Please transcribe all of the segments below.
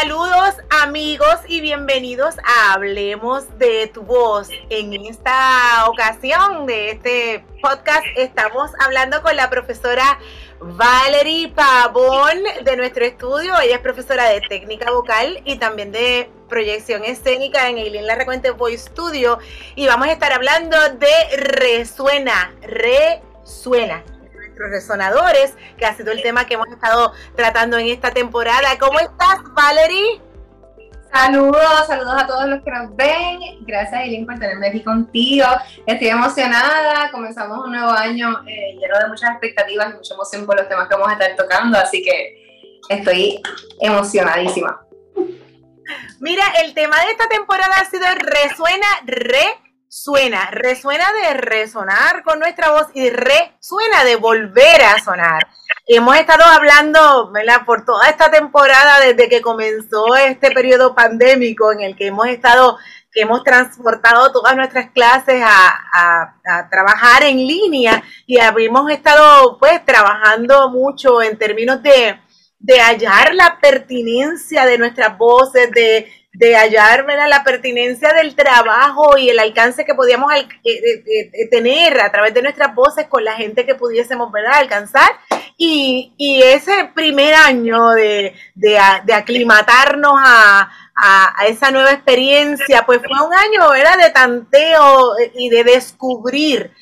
Saludos amigos y bienvenidos a Hablemos de tu voz. En esta ocasión de este podcast estamos hablando con la profesora Valerie Pavón de nuestro estudio. Ella es profesora de técnica vocal y también de proyección escénica en Eileen La Recuente Voice Studio. Y vamos a estar hablando de Resuena, Resuena resonadores, que ha sido el tema que hemos estado tratando en esta temporada. ¿Cómo estás, Valerie? Saludos, saludos a todos los que nos ven. Gracias, Eileen, por tenerme aquí contigo. Estoy emocionada. Comenzamos un nuevo año eh, lleno de muchas expectativas y mucha emoción por los temas que vamos a estar tocando, así que estoy emocionadísima. Mira, el tema de esta temporada ha sido Resuena Re suena, resuena de resonar con nuestra voz y resuena de volver a sonar. Hemos estado hablando, ¿verdad? Por toda esta temporada desde que comenzó este periodo pandémico en el que hemos estado, que hemos transportado todas nuestras clases a, trabajar en línea y hemos estado pues trabajando mucho en términos de, de hallar la pertinencia de nuestras voces, de de hallar la pertinencia del trabajo y el alcance que podíamos eh, eh, eh, tener a través de nuestras voces con la gente que pudiésemos ¿verdad? alcanzar. Y, ese primer año de, aclimatarnos a, esa nueva experiencia, pues fue un año ¿verdad? de tanteo y de descubrir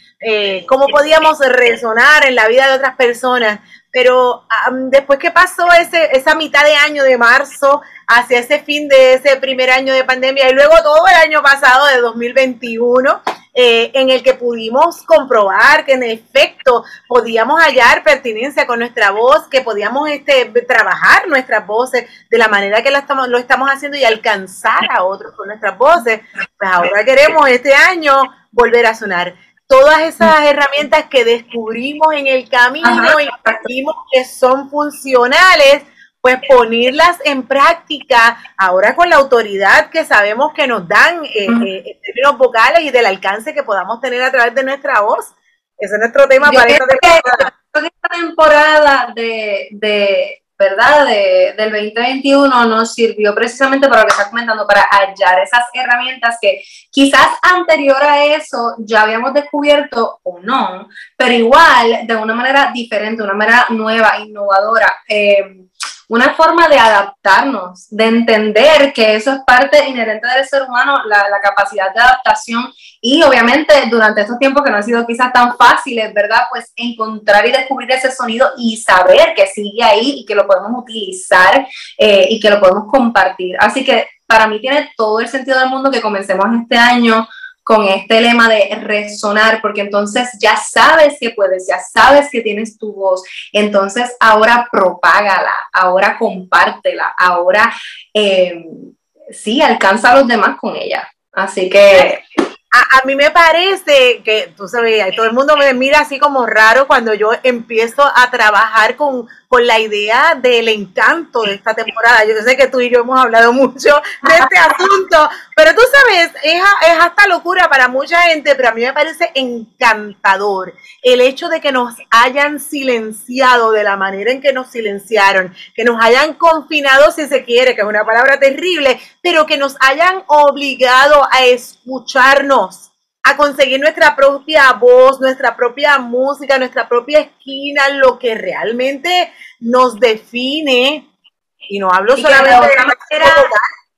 cómo podíamos resonar en la vida de otras personas. Pero después que pasó ese, esa mitad de año de marzo, hacia ese fin de ese primer año de pandemia y luego todo el año pasado de 2021, eh, en el que pudimos comprobar que en efecto podíamos hallar pertinencia con nuestra voz, que podíamos este, trabajar nuestras voces de la manera que lo estamos, lo estamos haciendo y alcanzar a otros con nuestras voces, pues ahora queremos este año volver a sonar. Todas esas herramientas que descubrimos en el camino y vimos que son funcionales pues ponerlas en práctica ahora con la autoridad que sabemos que nos dan eh, eh, en términos vocales y del alcance que podamos tener a través de nuestra voz. Ese es nuestro tema para esta temporada. Esta temporada de, de ¿verdad? De, del 2021 nos sirvió precisamente para lo que estás comentando, para hallar esas herramientas que quizás anterior a eso ya habíamos descubierto o no, pero igual de una manera diferente, una manera nueva, innovadora. Eh, una forma de adaptarnos, de entender que eso es parte inherente del ser humano, la, capacidad de adaptación y obviamente durante estos tiempos que no han sido quizás tan fáciles, ¿verdad? Pues encontrar y descubrir ese sonido y saber que sigue ahí y que lo podemos utilizar eh, y que lo podemos compartir. Así que para mí tiene todo el sentido del mundo que comencemos este año con este lema de resonar, porque entonces ya sabes que puedes, ya sabes que tienes tu voz, entonces ahora propágala, ahora compártela, ahora eh, sí, alcanza a los demás con ella. Así que a, mí me parece que, tú sabes, todo el mundo me mira así como raro cuando yo empiezo a trabajar con, con la idea del encanto de esta temporada. Yo sé que tú y yo hemos hablado mucho de este asunto, pero tú sabes, es, es hasta locura para mucha gente, pero a mí me parece encantador el hecho de que nos hayan silenciado de la manera en que nos silenciaron, que nos hayan confinado si se quiere, que es una palabra terrible, pero que nos hayan obligado a escucharnos a conseguir nuestra propia voz, nuestra propia música, nuestra propia esquina, lo que realmente nos define. Y no hablo solamente de la manera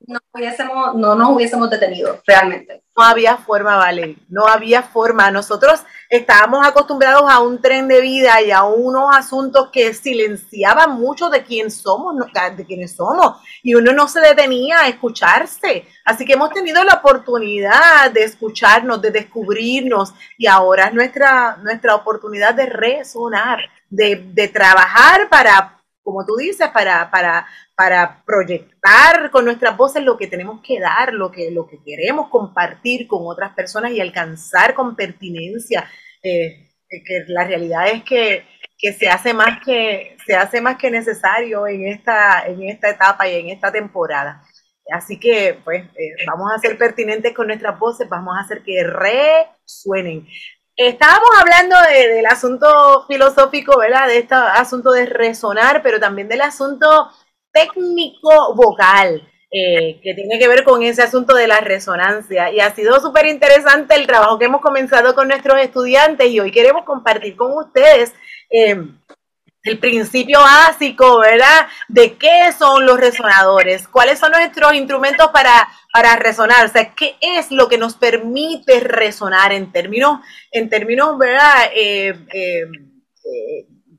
no, hubiésemos, no nos hubiésemos detenido, realmente. No había forma, Vale, no había forma. Nosotros estábamos acostumbrados a un tren de vida y a unos asuntos que silenciaban mucho de quién somos, de quiénes somos, y uno no se detenía a escucharse. Así que hemos tenido la oportunidad de escucharnos, de descubrirnos, y ahora es nuestra, nuestra oportunidad de resonar, de, de trabajar para como tú dices, para, para, para proyectar con nuestras voces lo que tenemos que dar, lo que, lo que queremos compartir con otras personas y alcanzar con pertinencia. Eh, que la realidad es que, se hace más que se hace más que necesario en esta en esta etapa y en esta temporada así que pues eh, vamos a ser pertinentes con nuestras voces vamos a hacer que resuenen Estábamos hablando del asunto filosófico, ¿verdad? De este asunto de resonar, pero también del asunto técnico vocal. Eh, que tiene que ver con ese asunto de la resonancia. Y ha sido súper interesante el trabajo que hemos comenzado con nuestros estudiantes y hoy queremos compartir con ustedes eh, el principio básico, ¿verdad? De qué son los resonadores, cuáles son nuestros instrumentos para, para resonar, o sea, qué es lo que nos permite resonar en términos, en términos, ¿verdad? Eh,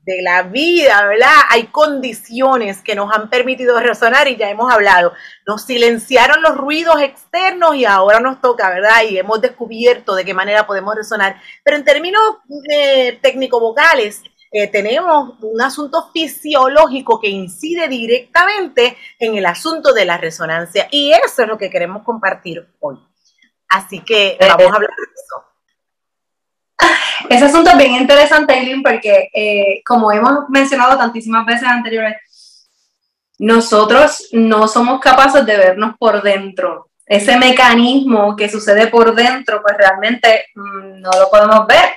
de la vida, ¿verdad? Hay condiciones que nos han permitido resonar y ya hemos hablado. Nos silenciaron los ruidos externos y ahora nos toca, ¿verdad? Y hemos descubierto de qué manera podemos resonar. Pero en términos eh, técnico-vocales, eh, tenemos un asunto fisiológico que incide directamente en el asunto de la resonancia y eso es lo que queremos compartir hoy. Así que eh, vamos a hablar de eso. Ese asunto es bien interesante, Eileen, porque eh, como hemos mencionado tantísimas veces anteriores, nosotros no somos capaces de vernos por dentro. Ese mecanismo que sucede por dentro, pues realmente mm, no lo podemos ver.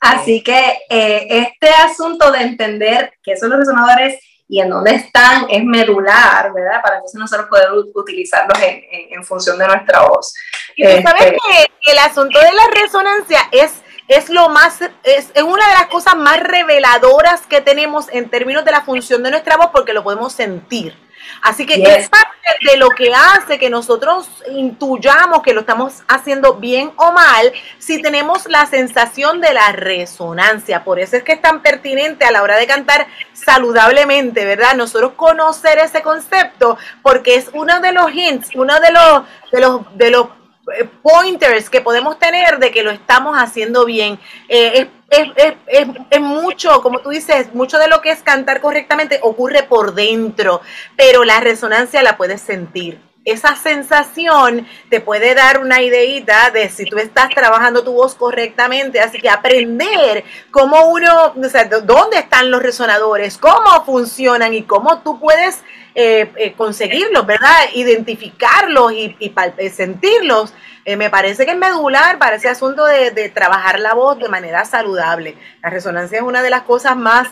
Así que eh, este asunto de entender qué son los resonadores y en dónde están es medular, ¿verdad? Para entonces nosotros poder utilizarlos en, función de nuestra voz. Y sabes este, que el asunto de la resonancia es es lo más, es, una de las cosas más reveladoras que tenemos en términos de la función de nuestra voz porque lo podemos sentir. Así que es parte de lo que hace que nosotros intuyamos que lo estamos haciendo bien o mal si tenemos la sensación de la resonancia. Por eso es que es tan pertinente a la hora de cantar saludablemente, ¿verdad? Nosotros conocer ese concepto porque es uno de los hints, uno de los, de los, de los pointers que podemos tener de que lo estamos haciendo bien. Eh, es, mucho, como tú dices, mucho de lo que es cantar correctamente ocurre por dentro, pero la resonancia la puedes sentir. Esa sensación te puede dar una ideita de si tú estás trabajando tu voz correctamente. Así que aprender cómo uno, o sea, dónde están los resonadores, cómo funcionan y cómo tú puedes eh, eh, conseguirlos, ¿verdad? Identificarlos y, sentirlos. Eh, me parece que es medular para ese asunto de, trabajar la voz de manera saludable. La resonancia es una de las cosas más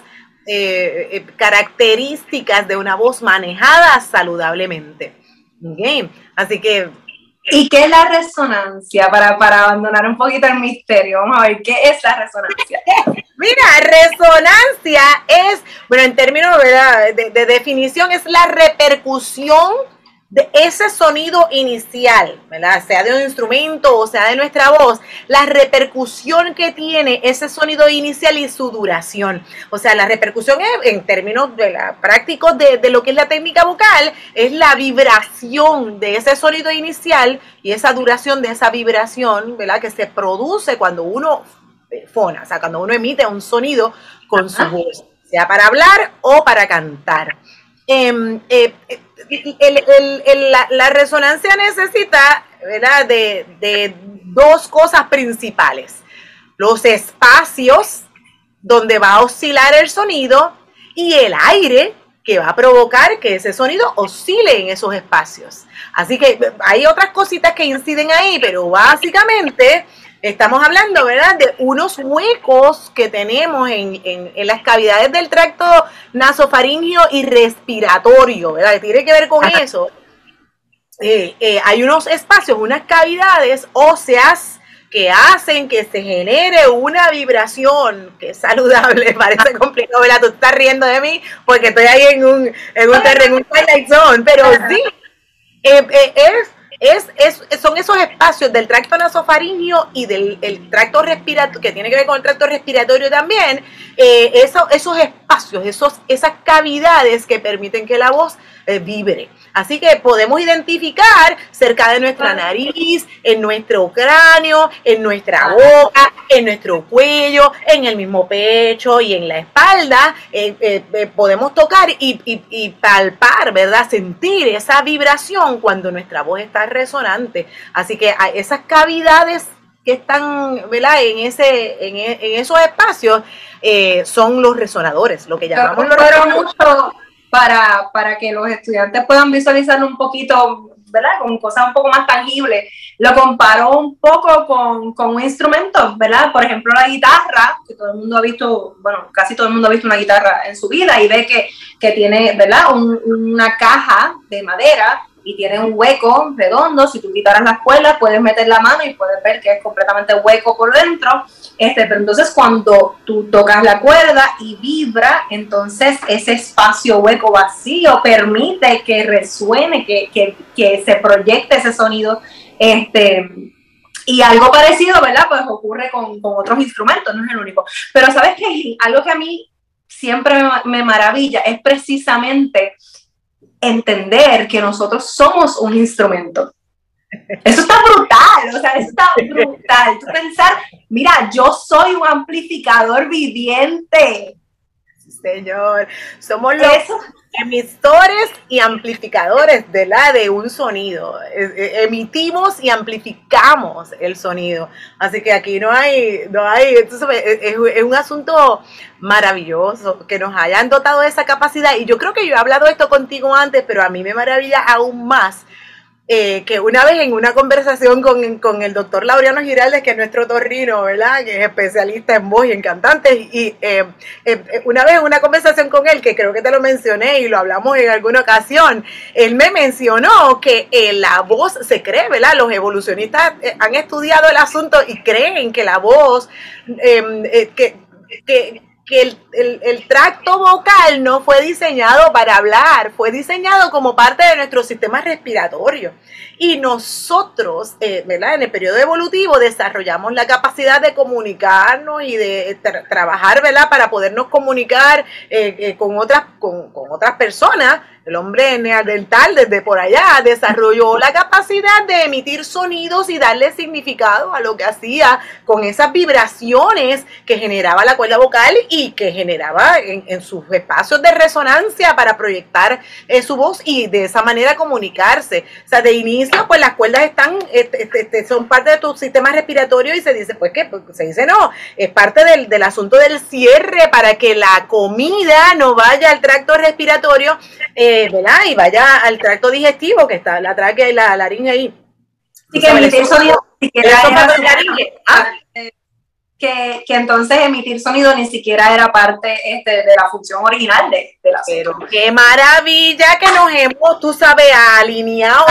características de una voz manejada saludablemente. Así que ¿Y qué es la resonancia? Para, para, abandonar un poquito el misterio, vamos a ver, ¿qué es la resonancia? Mira, resonancia es, bueno, en términos De, de definición, es la repercusión de ese sonido inicial, ¿verdad? Sea de un instrumento o sea de nuestra voz, la repercusión que tiene ese sonido inicial y su duración. O sea, la repercusión es, en términos de la, prácticos de, de lo que es la técnica vocal, es la vibración de ese sonido inicial y esa duración de esa vibración, ¿verdad? Que se produce cuando uno fona, o sea, cuando uno emite un sonido con su voz, sea para hablar o para cantar. Em, eh, la, resonancia necesita ¿verdad? De, dos cosas principales. Los espacios donde va a oscilar el sonido y el aire que va a provocar que ese sonido oscile en esos espacios. Así que hay otras cositas que inciden ahí, pero básicamente Estamos hablando, ¿verdad?, de unos huecos que tenemos en, las cavidades del tracto nasofaringio y respiratorio, ¿verdad? Que tiene que ver con eso. Eh, eh, hay unos espacios, unas cavidades óseas que hacen que se genere una vibración que es saludable, parece complicado, ¿verdad? Tú estás riendo de mí porque estoy ahí en un, en un terreno, en un twilight zone, pero sí, eh, es es, son esos espacios del tracto nasofaringio y del tracto respiratorio, que tiene que ver con el tracto respiratorio también, eh, esos espacios, esos, esas cavidades que permiten que la voz eh, vibre. Así que podemos identificar cerca de nuestra nariz, en nuestro cráneo, en nuestra boca, en nuestro cuello, en el mismo pecho y en la espalda. Eh, podemos tocar y, palpar, ¿verdad? Sentir esa vibración cuando nuestra voz está resonante. Así que esas cavidades que están ¿verdad? En, ese, en, esos espacios son los resonadores, lo que llamamos los resonadores para, para que los estudiantes puedan visualizarlo un poquito ¿verdad? Con cosas un poco más tangibles. Lo comparó un poco con, con, un instrumento, ¿verdad? Por ejemplo, la guitarra, que todo el mundo ha visto, bueno, casi todo el mundo ha visto una guitarra en su vida y ve que, que tiene, ¿verdad? una caja de madera y tiene un hueco redondo. Si tú quitaras las cuerdas, puedes meter la mano y puedes ver que es completamente hueco por dentro. Este, pero entonces cuando tú tocas la cuerda y vibra, entonces ese espacio hueco vacío permite que resuene, que, que, que se proyecte ese sonido. Este, y algo parecido, ¿verdad? Pues ocurre con, con, otros instrumentos, no es el único. Pero sabes que algo que a mí siempre me, me maravilla es precisamente entender que nosotros somos un instrumento. Eso está brutal, o sea, eso está brutal. Tú pensar, mira, yo soy un amplificador viviente. señor, somos los emisores y amplificadores de la de un sonido. E, e, emitimos y amplificamos el sonido. Así que aquí no hay, no hay, es, es un asunto maravilloso que nos hayan dotado de esa capacidad. Y yo creo que yo he hablado esto contigo antes, pero a mí me maravilla aún más eh, que una vez en una conversación con, el doctor Laureano Giraldes, que es nuestro torrino, ¿verdad? Que es especialista en voz y en cantantes, y eh, eh, una vez en una conversación con él, que creo que te lo mencioné y lo hablamos en alguna ocasión, él me mencionó que la voz se cree, ¿verdad? Los evolucionistas han estudiado el asunto y creen que la voz, que, que que el, tracto vocal no fue diseñado para hablar, fue diseñado como parte de nuestro sistema respiratorio. Y nosotros, eh. En el periodo evolutivo desarrollamos la capacidad de comunicarnos y de trabajar, ¿verdad? Para podernos comunicar eh, eh, con, otras, con, con otras personas el hombre neandertal desde por allá desarrolló la capacidad de emitir sonidos y darle significado a lo que hacía con esas vibraciones que generaba la cuerda vocal y que generaba en, sus espacios de resonancia para proyectar eh, su voz y de esa manera comunicarse. O sea, de inicio, pues las cuerdas están, este, este, este, son parte de tu sistema respiratorio y se dice, pues que pues, se dice no, es parte del, del asunto del cierre para que la comida no vaya al tracto respiratorio. Eh, ¿verdad? Y vaya al tracto digestivo, que está la tráquea y la laringe ahí. Sí, que emitir sonido, ah. que, que, entonces emitir sonido ni siquiera era parte este, de la función original de, la Pero qué maravilla que nos hemos, tú sabes, alineado.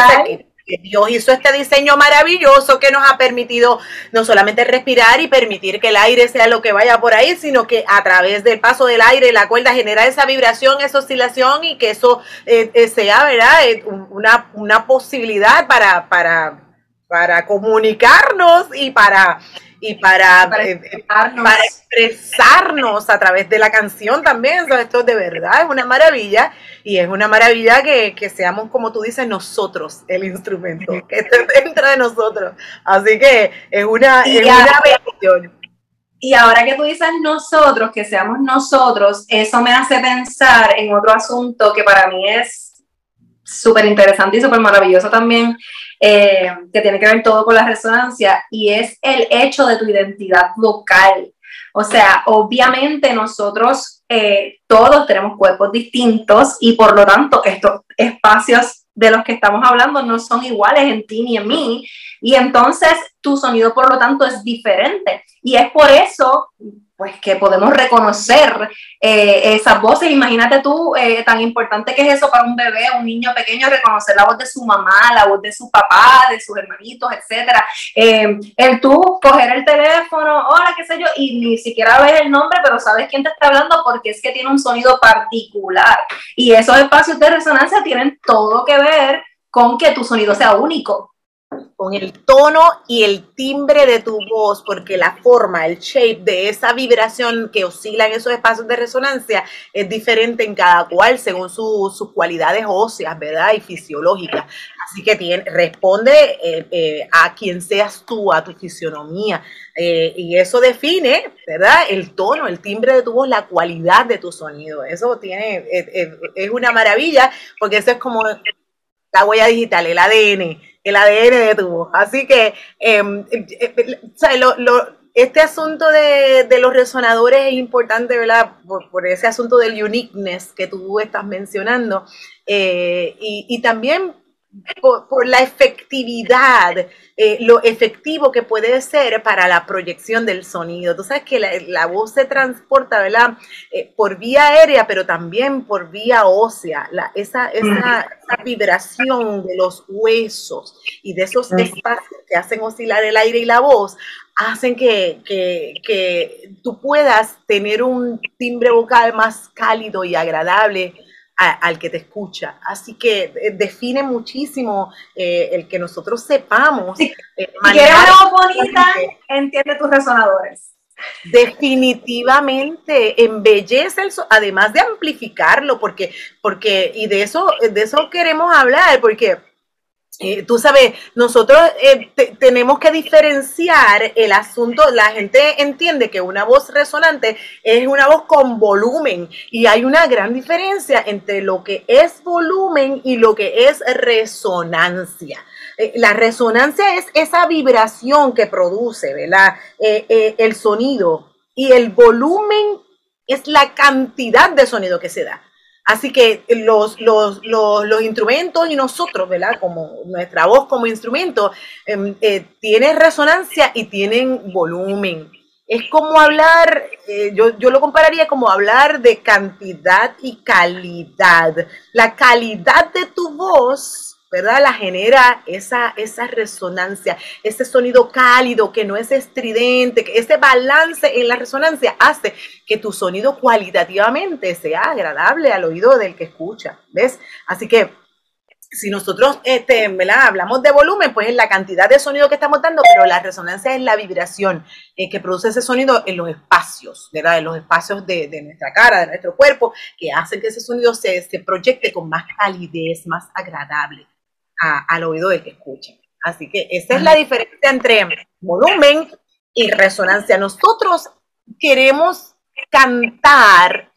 Dios hizo este diseño maravilloso que nos ha permitido no solamente respirar y permitir que el aire sea lo que vaya por ahí, sino que a través del paso del aire la cuerda genera esa vibración, esa oscilación y que eso eh, eh, sea, ¿verdad? Eh, una, una posibilidad para, para, para comunicarnos y para y para, para, eh, expresarnos. a través de la canción también. esto de verdad es una maravilla y es una maravilla que, seamos, como tú dices, nosotros el instrumento, que esté dentro de nosotros. Así que es una, es una bendición. Y ahora que tú dices nosotros, que seamos nosotros, eso me hace pensar en otro asunto que para mí es súper interesante y súper maravilloso también, eh, que tiene que ver todo con la resonancia, y es el hecho de tu identidad vocal. O sea, obviamente nosotros eh, todos tenemos cuerpos distintos y por lo tanto estos espacios de los que estamos hablando no son iguales en ti ni en mí. Y entonces tu sonido, por lo tanto, es diferente. Y es por eso pues que podemos reconocer eh, esas voces. Imagínate tú, eh, tan importante que es eso para un bebé, un niño pequeño, reconocer la voz de su mamá, la voz de su papá, de sus hermanitos, etcétera. Eh, el tú coger el teléfono, hola, qué sé yo, y ni siquiera ves el nombre, pero sabes quién te está hablando porque es que tiene un sonido particular. Y esos espacios de resonancia tienen todo que ver con que tu sonido sea único con el tono y el timbre de tu voz, porque la forma, el shape de esa vibración que oscila en esos espacios de resonancia es diferente en cada cual según sus cualidades óseas, ¿verdad? Y fisiológicas. Así que tiene, responde eh, eh, a quien seas tú, a tu fisionomía. Eh, y eso define, ¿verdad? El tono, el timbre de tu voz, la cualidad de tu sonido. Eso tiene, es una maravilla, porque eso es como la huella digital, el ADN el ADN de tu voz. Así que em, eh, eh, este asunto de, los resonadores es importante, ¿verdad? Por, ese asunto del uniqueness que tú estás mencionando. Eh, y, también por, la efectividad, eh, lo efectivo que puede ser para la proyección del sonido. Tú sabes que la, voz se transporta, ¿verdad? Eh, por vía aérea, pero también por vía ósea. esa, esa, vibración de los huesos y de esos espacios que hacen oscilar el aire y la voz hacen que, que tú puedas tener un timbre vocal más cálido y agradable al que te escucha. Así que eh, define muchísimo eh, el que nosotros sepamos. Si, eh, quieres bonita, entiende tus resonadores. Definitivamente embellece el además de amplificarlo, porque, porque, y de eso, de eso queremos hablar, porque eh, tú sabes, nosotros eh, tenemos que diferenciar el asunto, la gente entiende que una voz resonante es una voz con volumen y hay una gran diferencia entre lo que es volumen y lo que es resonancia. Eh, la resonancia es esa vibración que produce, ¿verdad? el sonido y el volumen es la cantidad de sonido que se da. Así que los, los, los, instrumentos y nosotros, ¿verdad? Como nuestra voz como instrumento, em, eh, tiene resonancia y tienen volumen. Es como hablar, eh, yo, yo lo compararía como hablar de cantidad y calidad. La calidad de tu voz ¿verdad? La genera esa, esa resonancia, ese sonido cálido que no es estridente, que ese balance en la resonancia hace que tu sonido cualitativamente sea agradable al oído del que escucha, ¿ves? Así que si nosotros este, ¿verdad? hablamos de volumen, pues es la cantidad de sonido que estamos dando, pero la resonancia es la vibración eh, que produce ese sonido en los espacios, ¿verdad? En los espacios de, de nuestra cara, de nuestro cuerpo, que hacen que ese sonido se, se proyecte con más calidez, más agradable al oído del que escucha. Así que esa es la diferencia entre volumen y resonancia. Nosotros queremos cantar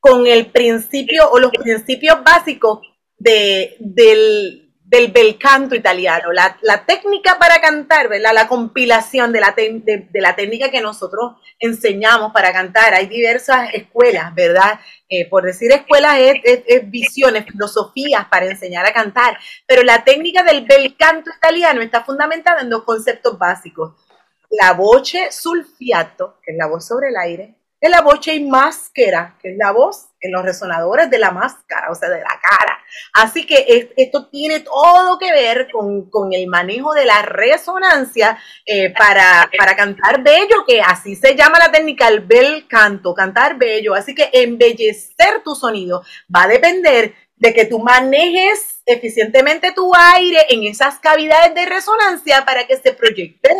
con el principio o los principios básicos de, del, del bel canto italiano, la, técnica para cantar, ¿verdad? La compilación de la, de, la técnica que nosotros enseñamos para cantar. Hay diversas escuelas, ¿verdad? Eh, por decir escuelas es, visiones, filosofías para enseñar a cantar, pero la técnica del bel canto italiano está fundamentada en dos conceptos básicos. La voce sulfiato, que es la voz sobre el aire, es la voce y máscara, que es la voz en los resonadores de la máscara, o sea, de la cara. Así que esto tiene todo que ver con, el manejo de la resonancia eh, para, para, cantar bello, que así se llama la técnica, el bel canto, cantar bello. Así que embellecer tu sonido va a depender de que tú manejes eficientemente tu aire en esas cavidades de resonancia para que se proyecte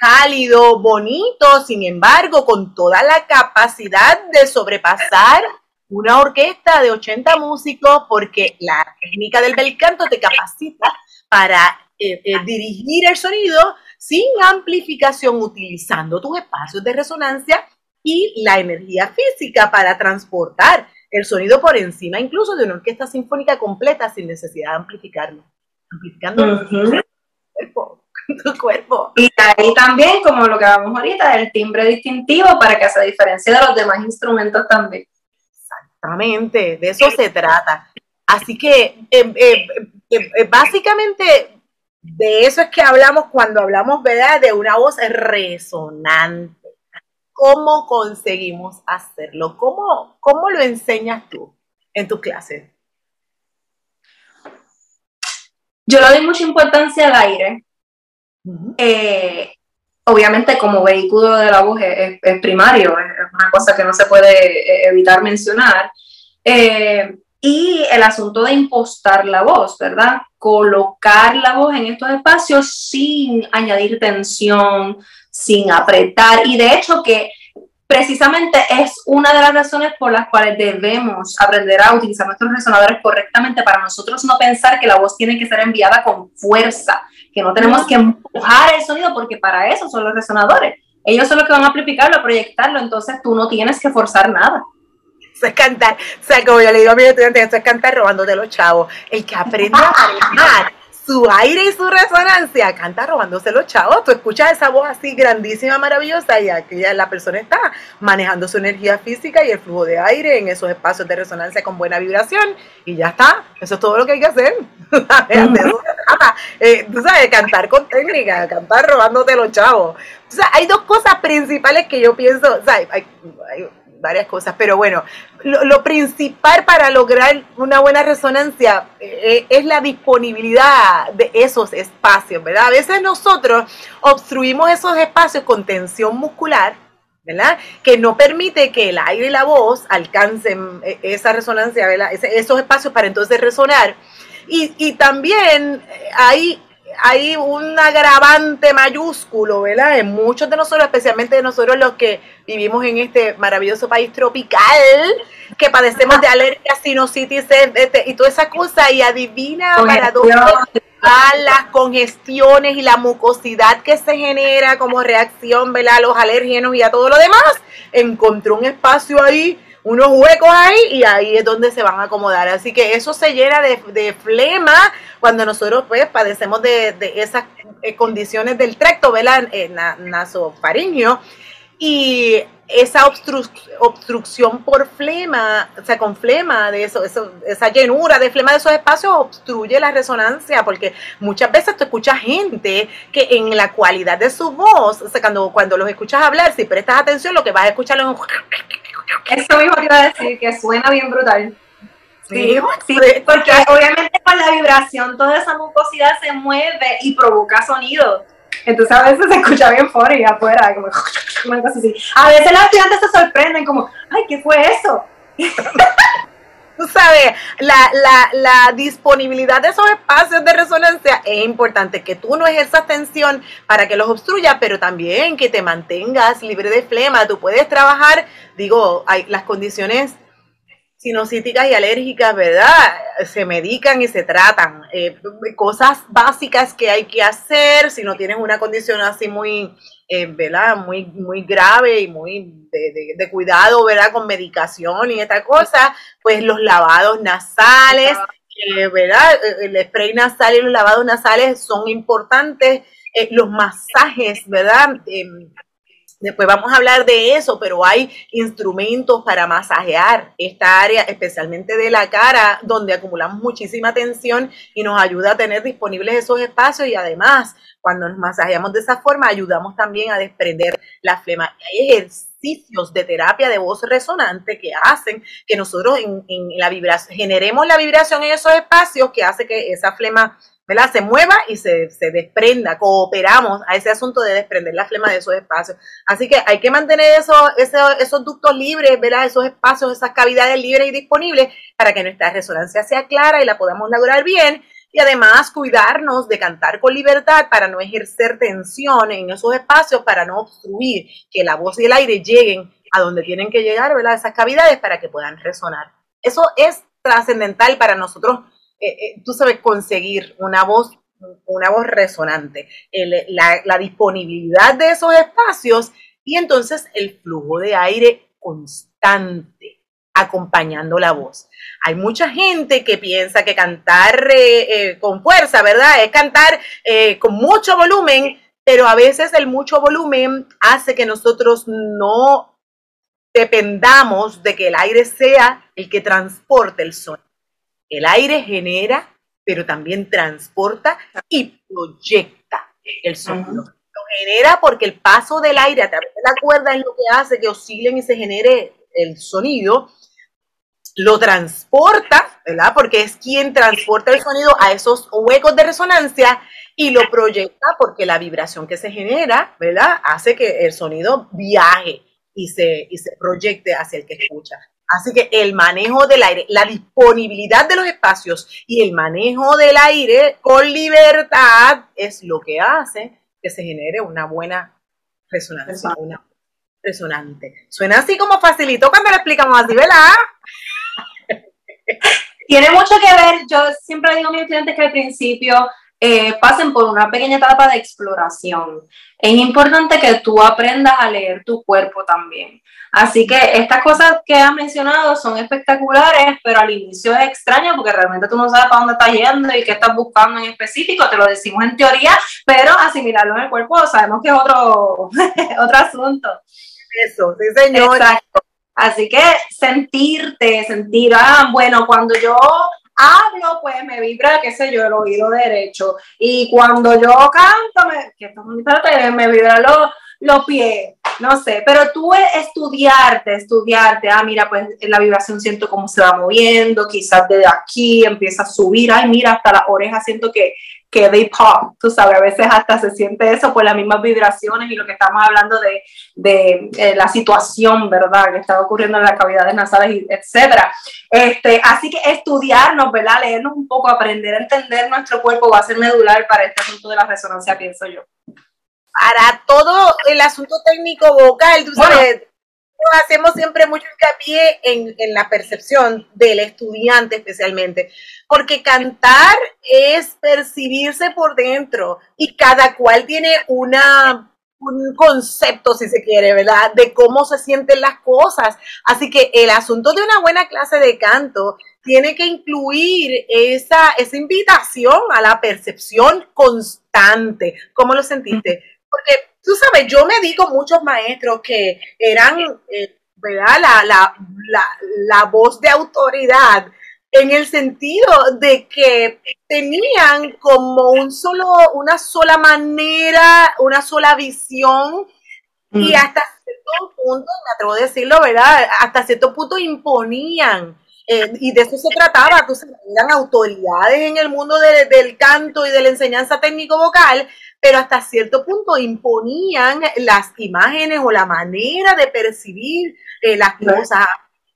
cálido, bonito, sin embargo, con toda la capacidad de sobrepasar una orquesta de 80 músicos porque la técnica del bel canto te capacita para eh, eh, dirigir el sonido sin amplificación, utilizando tus espacios de resonancia y la energía física para transportar el sonido por encima incluso de una orquesta sinfónica completa sin necesidad de amplificarlo. Amplificando tu cuerpo. Y ahí también, como lo que vamos ahorita, el timbre distintivo para que se diferencie de los demás instrumentos también. Exactamente, de eso se trata. Así que eh, eh, eh, básicamente de eso es que hablamos cuando hablamos, ¿verdad? De una voz resonante. ¿Cómo conseguimos hacerlo? ¿Cómo, cómo lo enseñas tú en tu clase? Yo le doy mucha importancia al aire, eh, obviamente como vehículo de la voz es, primario, es una cosa que no se puede eh, evitar mencionar. Eh, y el asunto de impostar la voz, ¿verdad? Colocar la voz en estos espacios sin añadir tensión, sin apretar. Y de hecho que precisamente es una de las razones por las cuales debemos aprender a utilizar nuestros resonadores correctamente para nosotros no pensar que la voz tiene que ser enviada con fuerza, que no tenemos que empujar el sonido porque para eso son los resonadores. Ellos son los que van a amplificarlo, a proyectarlo, entonces tú no tienes que forzar nada. Eso es cantar, o sea, como yo le digo a mi estudiante, eso es cantar robándote los chavos. El que aprende a manejar su aire y su resonancia, canta robándose los chavos. Tú escuchas esa voz así grandísima, maravillosa, y aquí ya la persona está manejando su energía física y el flujo de aire en esos espacios de resonancia con buena vibración, y ya está. Eso es todo lo que hay que hacer. Eh, tú sabes, cantar con técnica, cantar robándote los chavos. O sea, hay dos cosas principales que yo pienso, o sea, hay varias cosas, pero bueno, lo, principal para lograr una buena resonancia eh, es la disponibilidad de esos espacios, ¿verdad? A veces nosotros obstruimos esos espacios con tensión muscular, ¿verdad? Que no permite que el aire y la voz alcancen eh, esa resonancia, ¿verdad? esos espacios para entonces resonar. Y también hay hay un agravante mayúsculo, ¿verdad? En muchos de nosotros, especialmente de nosotros los que vivimos en este maravilloso país tropical, que padecemos de alergias, sinusitis este, y toda esa cosa, y adivina para dónde van las congestiones y la mucosidad que se genera como reacción, ¿verdad? A los alérgenos y a todo lo demás. Encontró un espacio ahí unos huecos ahí y ahí es donde se van a acomodar. Así que eso se llena de, flema cuando nosotros pues padecemos de, esas eh, condiciones del tracto, ¿verdad? Eh, nasofaringio. Y esa obstrucción por flema, o sea, con flema de eso, eso, esa llenura de flema de esos espacios obstruye la resonancia, porque muchas veces tú escuchas gente que en la cualidad de su voz, o sea, cuando, cuando los escuchas hablar, si prestas atención, lo que vas a escuchar es un eso mismo te iba a decir, que suena bien brutal. Sí, sí, porque obviamente con la vibración toda esa mucosidad se mueve y provoca sonido. Entonces a veces se escucha bien fuera y afuera, como una cosa así. A veces los estudiantes se sorprenden como, ay, ¿qué fue eso? Tú sabes, la, la, la, disponibilidad de esos espacios de resonancia es importante, que tú no ejerzas tensión para que los obstruya, pero también que te mantengas libre de flema. Tú puedes trabajar, digo, hay las condiciones sinusíticas y alérgicas, ¿verdad? Se medican y se tratan. Eh, cosas básicas que hay que hacer si no tienes una condición así muy eh, ¿verdad? Muy, muy grave y muy de, cuidado, ¿verdad? Con medicación y esta cosa, pues los lavados nasales, eh, ¿verdad? El spray nasal y los lavados nasales son importantes, los masajes, ¿verdad? Después vamos a hablar de eso, pero hay instrumentos para masajear esta área, especialmente de la cara, donde acumulamos muchísima tensión y nos ayuda a tener disponibles esos espacios y además, cuando nos masajeamos de esa forma, ayudamos también a desprender la flema. Hay ejercicios de terapia de voz resonante que hacen que nosotros en, en la vibración, generemos la vibración en esos espacios que hace que esa flema ¿verdad? Se mueva y se, desprenda, cooperamos a ese asunto de desprender la flema de esos espacios. Así que hay que mantener esos, esos, ductos libres, ¿verdad? Esos espacios, esas cavidades libres y disponibles para que nuestra resonancia sea clara y la podamos lograr bien. Y además cuidarnos de cantar con libertad para no ejercer tensión en esos espacios, para no obstruir que la voz y el aire lleguen a donde tienen que llegar, ¿verdad? Esas cavidades para que puedan resonar. Eso es trascendental para nosotros eh, eh, tú sabes, conseguir una voz, una voz resonante, la, disponibilidad de esos espacios y entonces el flujo de aire constante acompañando la voz. Hay mucha gente que piensa que cantar eh, con fuerza, ¿verdad? Es cantar con mucho volumen, pero a veces el mucho volumen hace que nosotros no dependamos de que el aire sea el que transporte el sonido. El aire genera, pero también transporta y proyecta el sonido. Lo genera porque el paso del aire a través de la cuerda es lo que hace que oscilen y se genere el sonido. Lo transporta, ¿verdad? Porque es quien transporta el sonido a esos huecos de resonancia y lo proyecta porque la vibración que se genera, ¿verdad? Hace que el sonido viaje y se, y se proyecte hacia el que escucha. Así que el manejo del aire, la disponibilidad de los espacios y el manejo del aire con libertad es lo que hace que se genere una buena resonancia, una resonante. Suena así como facilito cuando lo explicamos así, ¿verdad? Tiene mucho que ver, yo siempre digo a mis estudiantes que al principio eh, pasen por una pequeña etapa de exploración. Es importante que tú aprendas a leer tu cuerpo también. Así que estas cosas que has mencionado son espectaculares, pero al inicio es extraño porque realmente tú no sabes para dónde estás yendo y qué estás buscando en específico. Te lo decimos en teoría, pero asimilarlo en el cuerpo sabemos que es otro, otro asunto. Eso, sí, señor. Exacto. Así que sentirte, sentir, ah, bueno, cuando yo hablo, pues me vibra, qué sé yo, el oído derecho. Y cuando yo canto, me, que me vibra los, los pies, no sé. Pero tú estudiarte, estudiarte, ah, mira, pues la vibración siento cómo se va moviendo, quizás desde aquí empieza a subir, ay, mira, hasta las orejas siento que que pop, tú sabes, a veces hasta se siente eso por las mismas vibraciones y lo que estamos hablando de, de eh, la situación, ¿verdad?, que está ocurriendo en las cavidades nasales, etcétera. Este, así que estudiarnos, ¿verdad?, leernos un poco, aprender a entender nuestro cuerpo va a ser medular para este asunto de la resonancia, pienso yo. Para todo el asunto técnico vocal, tú sabes, hacemos siempre mucho hincapié en, en, la percepción del estudiante especialmente, porque cantar es percibirse por dentro y cada cual tiene una, un concepto, si se quiere, ¿verdad?, de cómo se sienten las cosas. Así que el asunto de una buena clase de canto tiene que incluir esa, esa invitación a la percepción constante. ¿Cómo lo sentiste? Porque tú sabes, yo me digo muchos maestros que eran, eh, ¿verdad? La, la, la, la, voz de autoridad en el sentido de que tenían como un solo, una sola manera, una sola visión y mm. hasta cierto punto, me atrevo a decirlo, ¿verdad? Hasta cierto punto imponían. Eh, y de eso se trataba, tú sabes, eran autoridades en el mundo del canto y de la enseñanza técnico-vocal, pero hasta cierto punto imponían las imágenes o la manera de percibir eh, las cosas.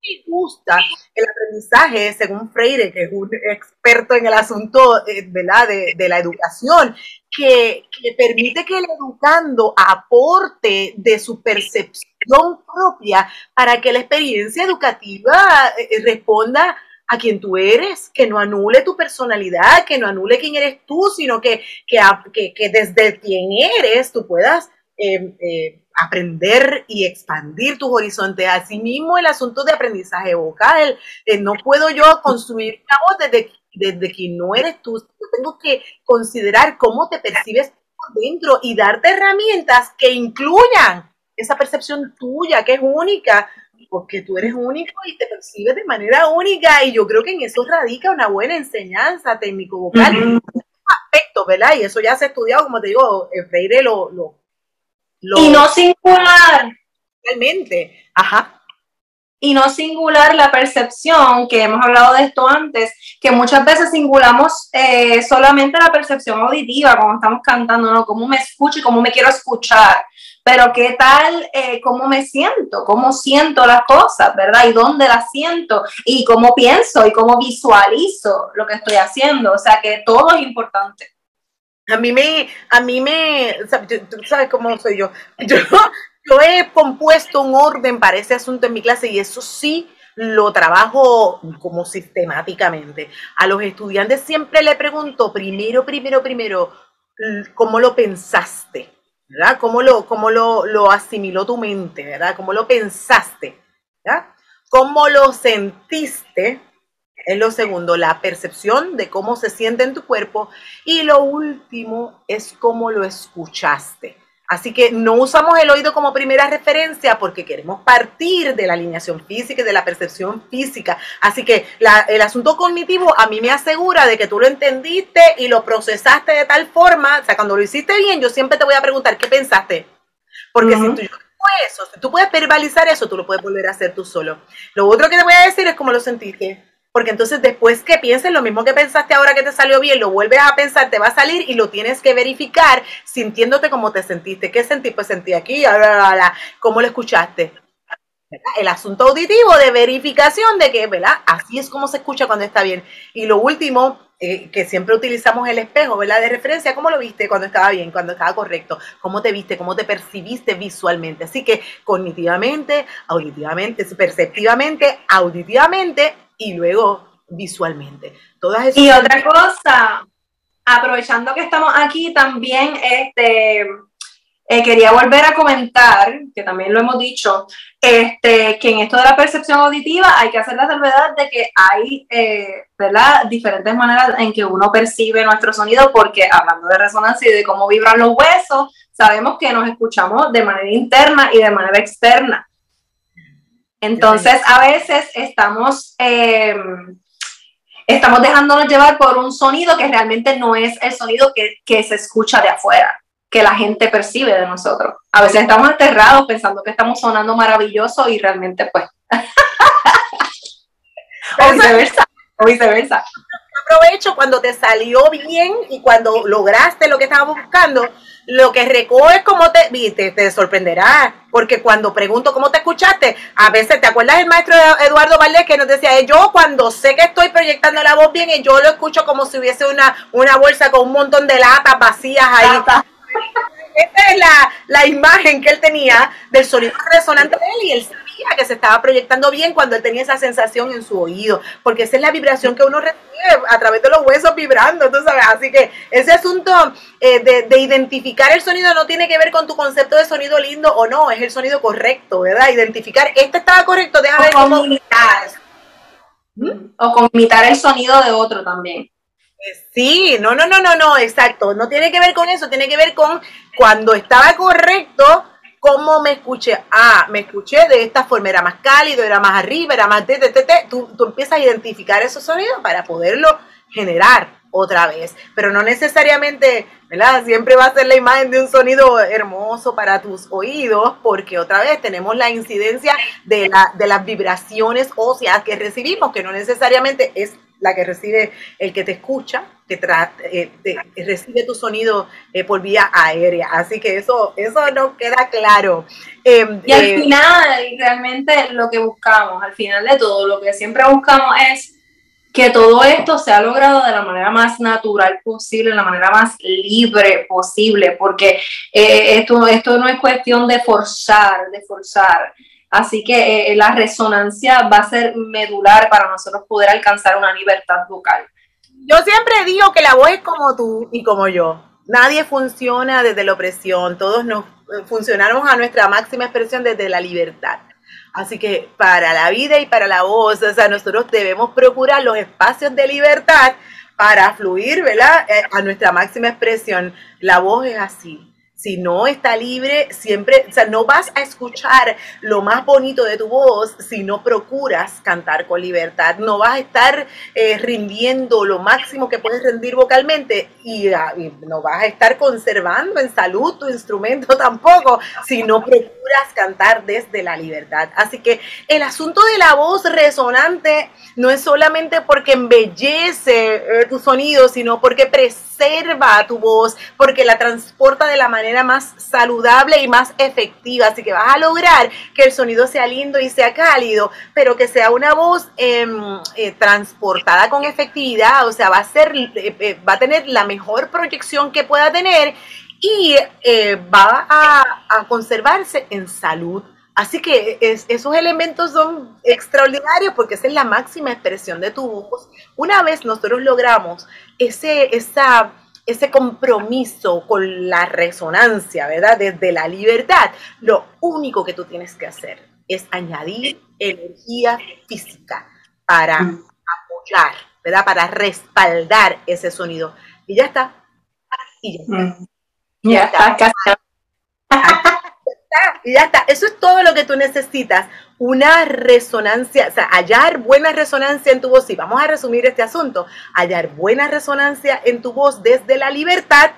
Me gusta el aprendizaje, según Freire, que es un experto en el asunto eh, De, de, la educación, que, que, permite que el educando aporte de su percepción propia para que la experiencia educativa eh, responda a quien tú eres, que no anule tu personalidad, que no anule quién eres tú, sino que, que, desde quien eres tú puedas em, eh, aprender y expandir tus horizontes. Asimismo, el asunto de aprendizaje vocal, eh, no puedo yo construir una voz desde, desde que no eres tú, tengo que considerar cómo te percibes por dentro y darte herramientas que incluyan esa percepción tuya, que es única, porque tú eres único y te percibes de manera única y yo creo que en eso radica una buena enseñanza técnico-vocal. Uh aspecto, ¿verdad? Y eso ya se ha estudiado, como te digo, Freire lo... lo, y no singular. Realmente, ajá. Y no singular la percepción, que hemos hablado de esto antes, que muchas veces singulamos eh, solamente la percepción auditiva cuando estamos cantando, ¿no? Cómo me escucho y cómo me quiero escuchar pero qué tal, eh, cómo me siento, cómo siento las cosas, ¿verdad? Y dónde las siento, y cómo pienso y cómo visualizo lo que estoy haciendo. O sea, que todo es importante. A mí me, a mí me, sabes cómo soy yo. Yo, yo he compuesto un orden para ese asunto en mi clase y eso sí lo trabajo como sistemáticamente. A los estudiantes siempre le pregunto, primero, primero, primero, ¿cómo lo pensaste? ¿Cómo lo, cómo lo, lo asimiló tu mente, ¿verdad? ¿Cómo lo pensaste. ¿Cómo lo sentiste? Es lo segundo, la percepción de cómo se siente en tu cuerpo. Y lo último es cómo lo escuchaste. Así que no usamos el oído como primera referencia porque queremos partir de la alineación física y de la percepción física. Así que el asunto cognitivo a mí me asegura de que tú lo entendiste y lo procesaste de tal forma, o sea, cuando lo hiciste bien, yo siempre te voy a preguntar, ¿qué pensaste? Porque si tú, eso, si tú puedes verbalizar eso, tú lo puedes volver a hacer tú solo. Lo otro que te voy a decir es cómo lo sentiste porque entonces después que pienses lo mismo que pensaste ahora que te salió bien, lo vuelves a pensar, te va a salir y lo tienes que verificar sintiéndote como te sentiste. ¿Qué sentí? Pues sentí aquí, ¿cómo lo escuchaste? El asunto auditivo de verificación de que, ¿verdad? Así es como se escucha cuando está bien. Y lo último, eh, que siempre utilizamos el espejo, ¿verdad? De referencia, ¿cómo lo viste cuando estaba bien, cuando estaba correcto? ¿Cómo te viste? ¿Cómo te percibiste visualmente? Así que cognitivamente, auditivamente, perceptivamente, auditivamente y luego visualmente. Todas y otra cosa, aprovechando que estamos aquí, también este, eh, quería volver a comentar, que también lo hemos dicho, este, que en esto de la percepción auditiva hay que hacer la salvedad de que hay eh, ¿verdad? diferentes maneras en que uno percibe nuestro sonido, porque hablando de resonancia y de cómo vibran los huesos, sabemos que nos escuchamos de manera interna y de manera externa. Entonces, a veces estamos, em, estamos dejándonos llevar por un sonido que realmente no es el sonido que, que se escucha de afuera que la gente percibe de nosotros. A veces estamos aterrados pensando que estamos sonando maravilloso y realmente pues... o viceversa, o viceversa. Aprovecho cuando te salió bien y cuando lograste lo que estabas buscando, lo que recoges como te, viste, te sorprenderá, porque cuando pregunto cómo te escuchaste, a veces te acuerdas del maestro Eduardo Valdés que nos decía, yo cuando sé que estoy proyectando la voz bien, yo lo escucho como si hubiese una, una bolsa con un montón de latas vacías ahí. Esta es la, imagen que él tenía del sonido resonante de él y él que se estaba proyectando bien cuando él tenía esa sensación en su oído, porque esa es la vibración que uno recibe a través de los huesos vibrando, tú sabes. Así que ese asunto eh, de, identificar el sonido no tiene que ver con tu concepto de sonido lindo o no, es el sonido correcto, ¿verdad? Identificar, este estaba correcto, déjame ver cómo... O con imitar el sonido de otro también. Sí, no, no, no, no, no, exacto. No tiene que ver con eso, tiene que ver con cuando estaba correcto, cómo me escuché. Ah, me escuché de esta forma, era más cálido, era más arriba, era más de, de, de, Tú, tú empiezas a identificar esos sonidos para poderlo generar otra vez, pero no necesariamente, ¿verdad? Siempre va a ser la imagen de un sonido hermoso para tus oídos, porque otra vez tenemos la incidencia de, la, de las vibraciones óseas que recibimos, que no necesariamente es la que recibe el que te escucha, que eh, recibe tu sonido eh, por vía aérea. Así que eso, eso no queda claro. Em, y al eh, final, realmente lo que buscamos, al final de todo, lo que siempre buscamos es que todo esto se ha logrado de la manera más natural posible, la manera más libre posible, porque esto, esto no es cuestión de forzar, de forzar. Así que eh, la resonancia va a ser medular para nosotros poder alcanzar una libertad vocal. Yo siempre digo que la voz es como tú y como yo. Nadie funciona desde la opresión, todos nos eh, funcionamos a nuestra máxima expresión desde la libertad. Así que para la vida y para la voz, o sea, nosotros debemos procurar los espacios de libertad para fluir, ¿verdad? Eh, a nuestra máxima expresión. La voz es así si no está libre, siempre, o sea, no vas a escuchar lo más bonito de tu voz si no procuras cantar con libertad. No vas a estar eh, rindiendo lo máximo que puedes rendir vocalmente ah, y, no vas a estar conservando en salud tu instrumento tampoco si no procuras cantar desde la libertad. Así que el asunto de la voz resonante no es solamente porque embellece eh, tu sonido, sino porque preserva tu voz, porque la transporta de la manera más saludable y más efectiva. Así que vas a lograr que el sonido sea lindo y sea cálido, pero que sea una voz em, eh, transportada con efectividad, o sea, va a, ser, eh, va a tener la mejor proyección que pueda tener y va a conservarse en salud Así que esos elementos son extraordinarios porque esa es la máxima expresión de tu voz. Una vez nosotros logramos ese, esa, ese compromiso con la resonancia, ¿verdad? Desde la libertad, lo único que tú tienes que hacer es añadir energía física para mm. apoyar, ¿verdad? Para respaldar ese sonido. Y ya está. Y ya está. Mm. Ya, está ya está. Eso es todo lo que tú necesitas. Una resonancia, o sea, hallar buena resonancia en tu voz. Y vamos a resumir este asunto. Hallar buena resonancia en tu voz desde la libertad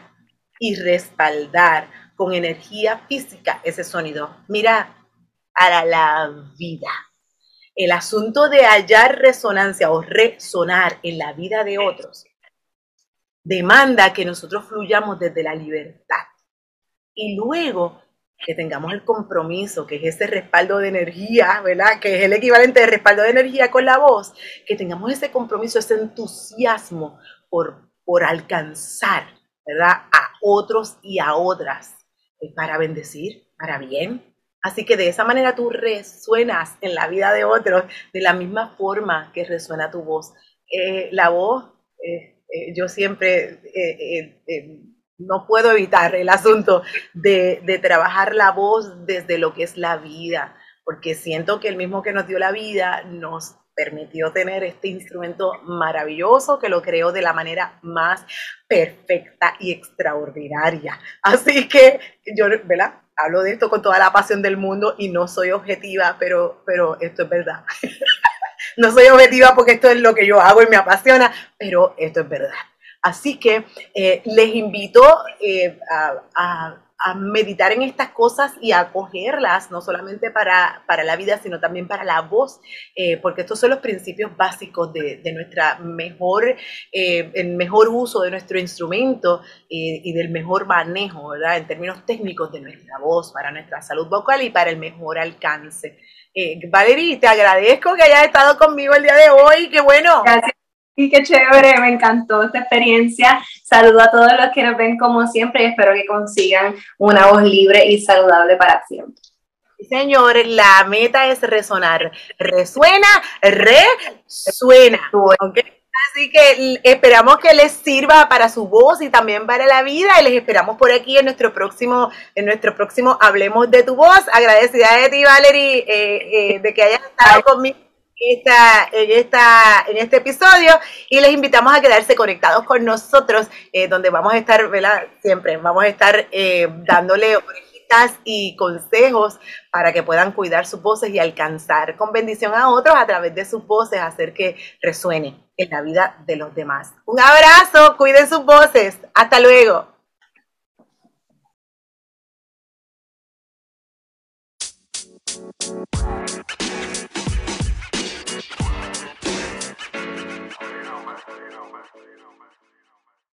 y respaldar con energía física ese sonido. Mira, para la vida. El asunto de hallar resonancia o resonar en la vida de otros demanda que nosotros fluyamos desde la libertad. Y luego que tengamos el compromiso, que es ese respaldo de energía, ¿verdad? Que es el equivalente de respaldo de energía con la voz, que tengamos ese compromiso, ese entusiasmo por, por alcanzar, ¿verdad? A otros y a otras, eh, para bendecir, para bien. Así que de esa manera tú resuenas en la vida de otros de la misma forma que resuena tu voz. Eh, la voz eh, yo siempre no puedo evitar el asunto de, trabajar la voz desde lo que es la vida, porque siento que el mismo que nos dio la vida nos permitió tener este instrumento maravilloso que lo creó de la manera más perfecta y extraordinaria. Así que yo, ¿verdad? Hablo de esto con toda la pasión del mundo y no soy objetiva, pero, pero esto es verdad. no soy objetiva porque esto es lo que yo hago y me apasiona, pero esto es verdad. Así que eh, les invito eh, a meditar en estas cosas y a acogerlas, no solamente para, para la vida, sino también para la voz, eh, porque estos son los principios básicos de, de nuestra mejor, eh, el mejor uso de nuestro instrumento eh, y del mejor manejo, ¿verdad? En términos técnicos de nuestra voz, para nuestra salud vocal y para el mejor alcance. Valerie, te agradezco que hayas estado conmigo el día de hoy, qué bueno. Gracias. Y qué chévere, me encantó esta experiencia. Saludo a todos los que nos ven como siempre y espero que consigan una voz libre y saludable para siempre. Señores, la meta es resonar. Resuena, resuena. Así que esperamos que les sirva para su voz y también para la vida y les esperamos por aquí en nuestro próximo, en nuestro próximo Hablemos de tu voz. Agradecida de ti, Valerie, eh, eh, de que hayas estado conmigo esta, en, esta, en este episodio y les invitamos a quedarse conectados con nosotros, eh, donde vamos a estar, ¿verdad? Siempre vamos a estar eh, dándole orejitas y consejos para que puedan cuidar sus voces y alcanzar con bendición a otros a través de sus voces, hacer que resuene en la vida de los demás. Un abrazo, cuiden sus voces, hasta luego.